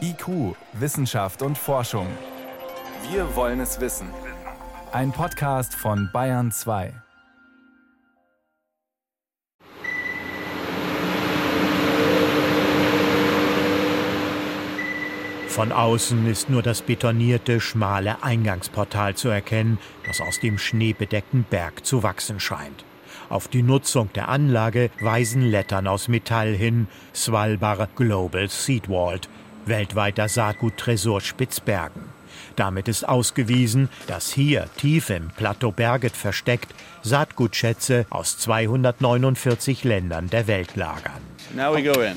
IQ, Wissenschaft und Forschung. Wir wollen es wissen. Ein Podcast von Bayern 2. Von außen ist nur das betonierte, schmale Eingangsportal zu erkennen, das aus dem schneebedeckten Berg zu wachsen scheint. Auf die Nutzung der Anlage weisen Lettern aus Metall hin, Svalbard Global Seed Vault, weltweiter Saatguttresor Spitzbergen. Damit ist ausgewiesen, dass hier, tief im Plateau Berget versteckt, Saatgutschätze aus 249 Ländern der Welt lagern. Now we go in.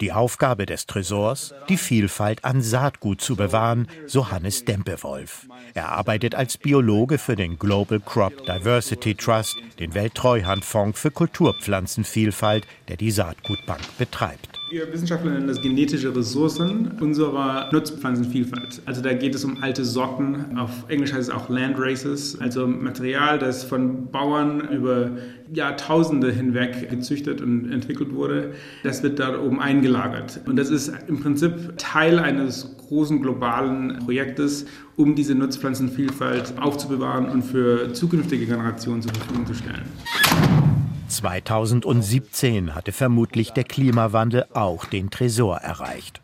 Die Aufgabe des Tresors, die Vielfalt an Saatgut zu bewahren, so Hannes Dempewolf. Er arbeitet als Biologe für den Global Crop Diversity Trust, den Welttreuhandfonds für Kulturpflanzenvielfalt, der die Saatgutbank betreibt. Wir Wissenschaftler nennen das genetische Ressourcen unserer Nutzpflanzenvielfalt. Also da geht es um alte Sorten, auf Englisch heißt es auch Land Races, also Material, das von Bauern über Jahrtausende hinweg gezüchtet und entwickelt wurde. Das wird da oben eingelagert. Und das ist im Prinzip Teil eines großen globalen Projektes, um diese Nutzpflanzenvielfalt aufzubewahren und für zukünftige Generationen zur Verfügung zu stellen. 2017 hatte vermutlich der Klimawandel auch den Tresor erreicht.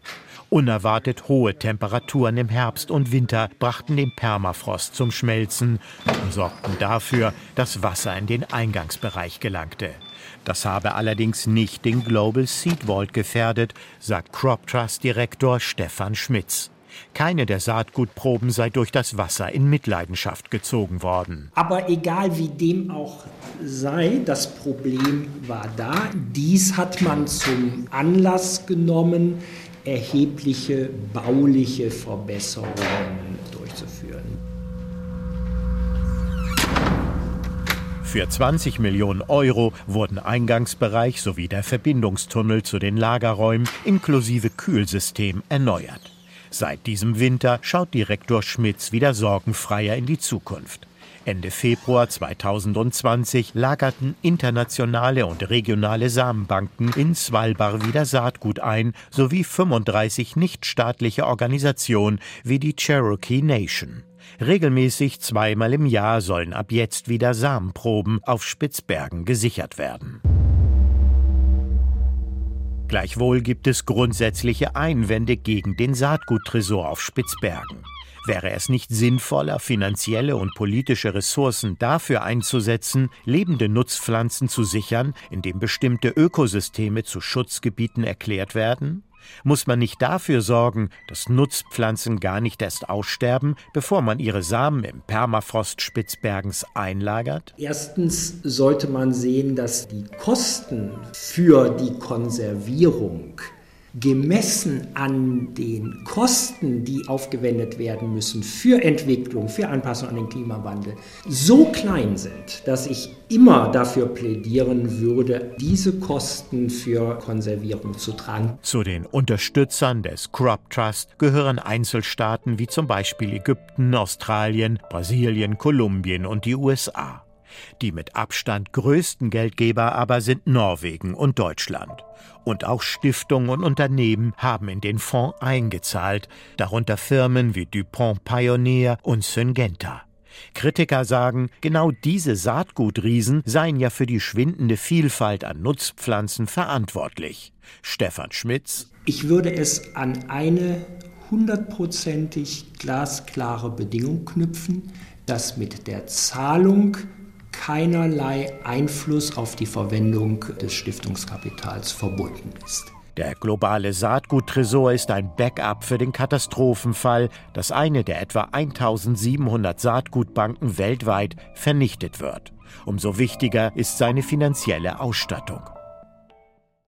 Unerwartet hohe Temperaturen im Herbst und Winter brachten den Permafrost zum Schmelzen und sorgten dafür, dass Wasser in den Eingangsbereich gelangte. Das habe allerdings nicht den Global Seed Vault gefährdet, sagt Crop Trust Direktor Stefan Schmitz. Keine der Saatgutproben sei durch das Wasser in Mitleidenschaft gezogen worden. Aber egal wie dem auch sei, das Problem war da. Dies hat man zum Anlass genommen, erhebliche bauliche Verbesserungen durchzuführen. Für 20 Millionen Euro wurden Eingangsbereich sowie der Verbindungstunnel zu den Lagerräumen inklusive Kühlsystem erneuert. Seit diesem Winter schaut Direktor Schmitz wieder sorgenfreier in die Zukunft. Ende Februar 2020 lagerten internationale und regionale Samenbanken in Svalbard wieder Saatgut ein, sowie 35 nichtstaatliche Organisationen wie die Cherokee Nation. Regelmäßig zweimal im Jahr sollen ab jetzt wieder Samenproben auf Spitzbergen gesichert werden. Gleichwohl gibt es grundsätzliche Einwände gegen den Saatguttresor auf Spitzbergen. Wäre es nicht sinnvoller, finanzielle und politische Ressourcen dafür einzusetzen, lebende Nutzpflanzen zu sichern, indem bestimmte Ökosysteme zu Schutzgebieten erklärt werden? Muss man nicht dafür sorgen, dass Nutzpflanzen gar nicht erst aussterben, bevor man ihre Samen im Permafrost Spitzbergens einlagert? Erstens sollte man sehen, dass die Kosten für die Konservierung gemessen an den Kosten, die aufgewendet werden müssen für Entwicklung, für Anpassung an den Klimawandel, so klein sind, dass ich immer dafür plädieren würde, diese Kosten für Konservierung zu tragen. Zu den Unterstützern des Crop Trust gehören Einzelstaaten wie zum Beispiel Ägypten, Australien, Brasilien, Kolumbien und die USA. Die mit Abstand größten Geldgeber aber sind Norwegen und Deutschland. Und auch Stiftungen und Unternehmen haben in den Fonds eingezahlt, darunter Firmen wie DuPont Pioneer und Syngenta. Kritiker sagen, genau diese Saatgutriesen seien ja für die schwindende Vielfalt an Nutzpflanzen verantwortlich. Stefan Schmitz. Ich würde es an eine hundertprozentig glasklare Bedingung knüpfen, dass mit der Zahlung keinerlei Einfluss auf die Verwendung des Stiftungskapitals verbunden ist. Der globale Saatguttresor ist ein Backup für den Katastrophenfall, dass eine der etwa 1700 Saatgutbanken weltweit vernichtet wird. Umso wichtiger ist seine finanzielle Ausstattung.